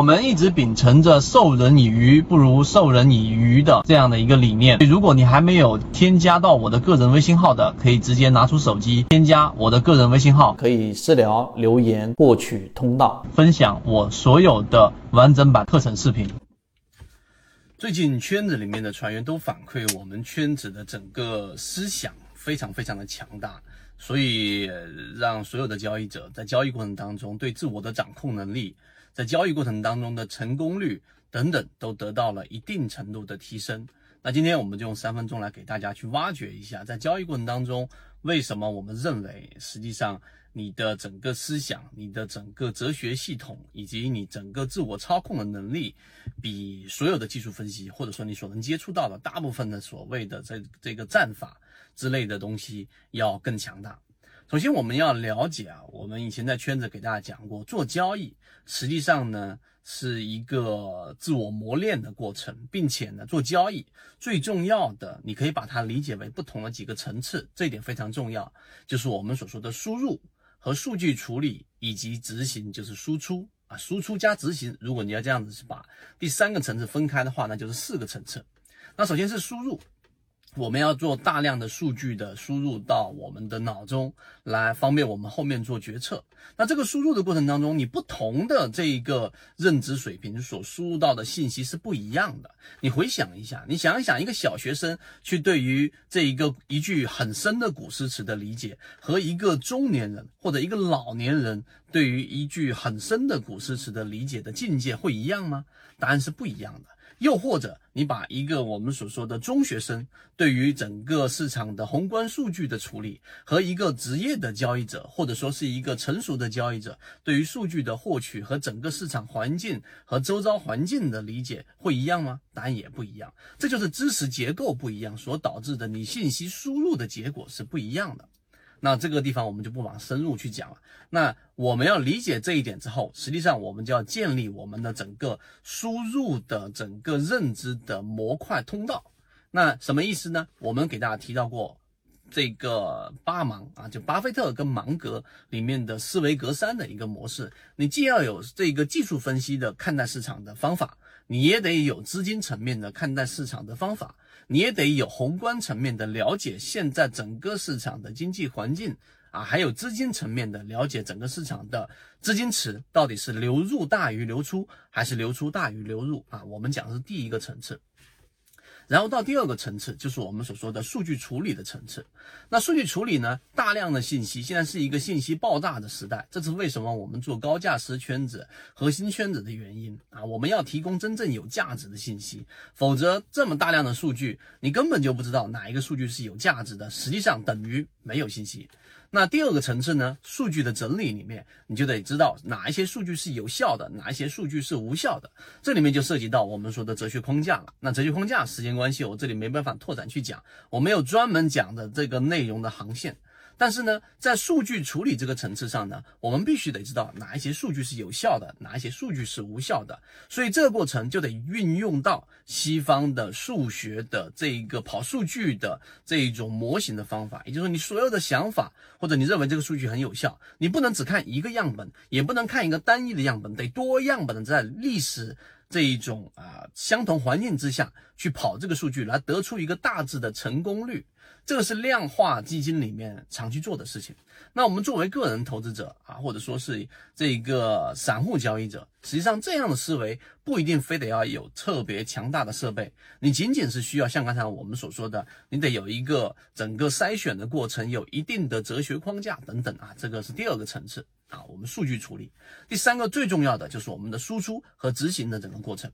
我们一直秉承着授人以鱼不如授人以渔的这样的一个理念。如果你还没有添加到我的个人微信号的，可以直接拿出手机添加我的个人微信号，可以私聊留言获取通道，分享我所有的完整版课程视频。最近圈子里面的船员都反馈，我们圈子的整个思想非常非常的强大，所以让所有的交易者在交易过程当中对自我的掌控能力。在交易过程当中的成功率等等都得到了一定程度的提升。那今天我们就用三分钟来给大家去挖掘一下，在交易过程当中，为什么我们认为实际上你的整个思想、你的整个哲学系统以及你整个自我操控的能力，比所有的技术分析或者说你所能接触到的大部分的所谓的这这个战法之类的东西要更强大。首先，我们要了解啊，我们以前在圈子给大家讲过，做交易实际上呢是一个自我磨练的过程，并且呢，做交易最重要的，你可以把它理解为不同的几个层次，这一点非常重要，就是我们所说的输入和数据处理以及执行，就是输出啊，输出加执行。如果你要这样子去把第三个层次分开的话，那就是四个层次。那首先是输入。我们要做大量的数据的输入到我们的脑中来，方便我们后面做决策。那这个输入的过程当中，你不同的这一个认知水平所输入到的信息是不一样的。你回想一下，你想一想，一个小学生去对于这一个一句很深的古诗词的理解，和一个中年人或者一个老年人对于一句很深的古诗词的理解的境界会一样吗？答案是不一样的。又或者，你把一个我们所说的中学生对于整个市场的宏观数据的处理，和一个职业的交易者，或者说是一个成熟的交易者对于数据的获取和整个市场环境和周遭环境的理解，会一样吗？答案也不一样。这就是知识结构不一样所导致的，你信息输入的结果是不一样的。那这个地方我们就不往深入去讲了。那我们要理解这一点之后，实际上我们就要建立我们的整个输入的整个认知的模块通道。那什么意思呢？我们给大家提到过这个八芒啊，就巴菲特跟芒格里面的思维格三的一个模式。你既要有这个技术分析的看待市场的方法，你也得有资金层面的看待市场的方法。你也得有宏观层面的了解，现在整个市场的经济环境啊，还有资金层面的了解，整个市场的资金池到底是流入大于流出，还是流出大于流入啊？我们讲的是第一个层次。然后到第二个层次，就是我们所说的数据处理的层次。那数据处理呢，大量的信息，现在是一个信息爆炸的时代，这是为什么我们做高价值圈子、核心圈子的原因啊。我们要提供真正有价值的信息，否则这么大量的数据，你根本就不知道哪一个数据是有价值的，实际上等于没有信息。那第二个层次呢？数据的整理里面，你就得知道哪一些数据是有效的，哪一些数据是无效的。这里面就涉及到我们说的哲学框架了。那哲学框架，时间关系，我这里没办法拓展去讲，我没有专门讲的这个内容的航线。但是呢，在数据处理这个层次上呢，我们必须得知道哪一些数据是有效的，哪一些数据是无效的。所以这个过程就得运用到西方的数学的这一个跑数据的这一种模型的方法。也就是说，你所有的想法或者你认为这个数据很有效，你不能只看一个样本，也不能看一个单一的样本，得多样本的在历史这一种啊相同环境之下去跑这个数据，来得出一个大致的成功率。这个是量化基金里面常去做的事情。那我们作为个人投资者啊，或者说是这个散户交易者，实际上这样的思维不一定非得要有特别强大的设备，你仅仅是需要像刚才我们所说的，你得有一个整个筛选的过程，有一定的哲学框架等等啊。这个是第二个层次啊，我们数据处理。第三个最重要的就是我们的输出和执行的整个过程。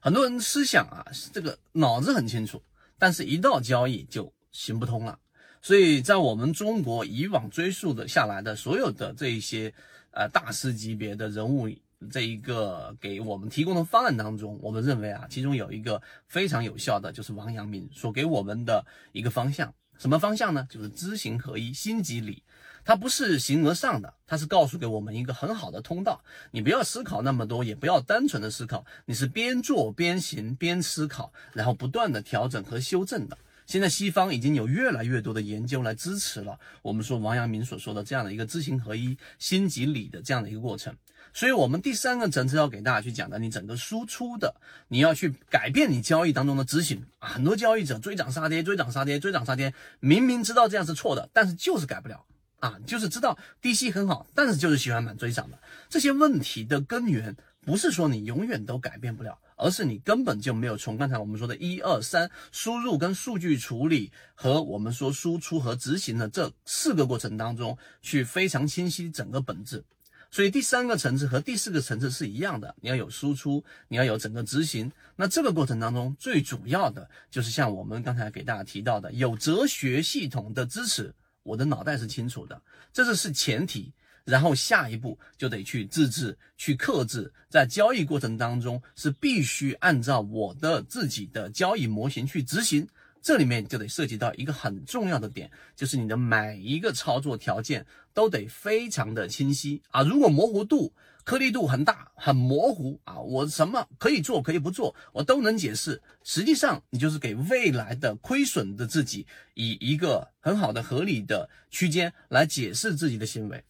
很多人思想啊，这个脑子很清楚。但是，一到交易就行不通了。所以在我们中国以往追溯的下来的所有的这一些呃大师级别的人物，这一个给我们提供的方案当中，我们认为啊，其中有一个非常有效的，就是王阳明所给我们的一个方向。什么方向呢？就是知行合一，心即理。它不是形而上的，它是告诉给我们一个很好的通道。你不要思考那么多，也不要单纯的思考，你是边做边行边思考，然后不断的调整和修正的。现在西方已经有越来越多的研究来支持了我们说王阳明所说的这样的一个知行合一、心即理的这样的一个过程。所以，我们第三个层次要给大家去讲的，你整个输出的，你要去改变你交易当中的执行啊。很多交易者追涨杀跌，追涨杀跌，追涨杀跌，明明知道这样是错的，但是就是改不了啊，就是知道低吸很好，但是就是喜欢满追涨的。这些问题的根源不是说你永远都改变不了，而是你根本就没有从刚才我们说的一二三输入跟数据处理和我们说输出和执行的这四个过程当中去非常清晰整个本质。所以第三个层次和第四个层次是一样的，你要有输出，你要有整个执行。那这个过程当中最主要的就是像我们刚才给大家提到的，有哲学系统的支持，我的脑袋是清楚的，这是是前提。然后下一步就得去自制、去克制，在交易过程当中是必须按照我的自己的交易模型去执行。这里面就得涉及到一个很重要的点，就是你的每一个操作条件都得非常的清晰啊！如果模糊度、颗粒度很大、很模糊啊，我什么可以做可以不做，我都能解释。实际上，你就是给未来的亏损的自己以一个很好的合理的区间来解释自己的行为。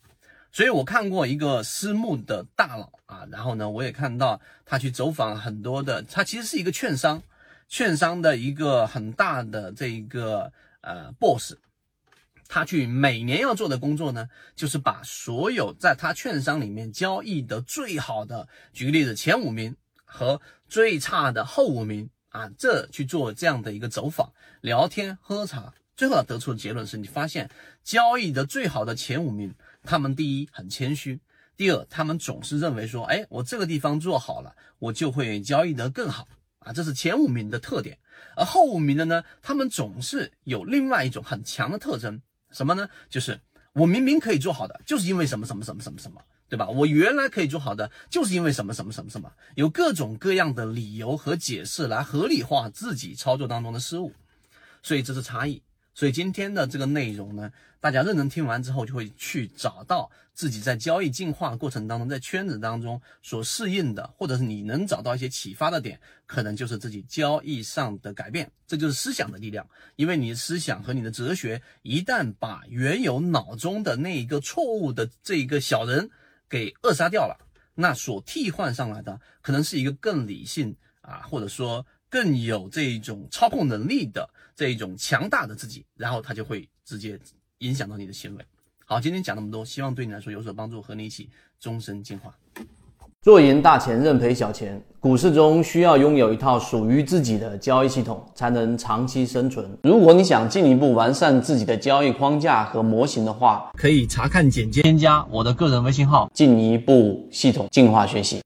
所以我看过一个私募的大佬啊，然后呢，我也看到他去走访很多的，他其实是一个券商。券商的一个很大的这一个呃 boss，他去每年要做的工作呢，就是把所有在他券商里面交易的最好的，举个例子，前五名和最差的后五名啊，这去做这样的一个走访、聊天、喝茶，最后得出的结论是你发现交易的最好的前五名，他们第一很谦虚，第二他们总是认为说，哎，我这个地方做好了，我就会交易得更好。啊，这是前五名的特点，而后五名的呢，他们总是有另外一种很强的特征，什么呢？就是我明明可以做好的，就是因为什么什么什么什么什么，对吧？我原来可以做好的，就是因为什么什么什么什么，有各种各样的理由和解释来合理化自己操作当中的失误，所以这是差异。所以今天的这个内容呢，大家认真听完之后，就会去找到自己在交易进化过程当中，在圈子当中所适应的，或者是你能找到一些启发的点，可能就是自己交易上的改变。这就是思想的力量，因为你的思想和你的哲学，一旦把原有脑中的那一个错误的这一个小人给扼杀掉了，那所替换上来的，可能是一个更理性啊，或者说。更有这种操控能力的这一种强大的自己，然后他就会直接影响到你的行为。好，今天讲那么多，希望对你来说有所帮助，和你一起终身进化。做赢大钱，认赔小钱。股市中需要拥有一套属于自己的交易系统，才能长期生存。如果你想进一步完善自己的交易框架和模型的话，可以查看简介，添加我的个人微信号，进一步系统进化学习。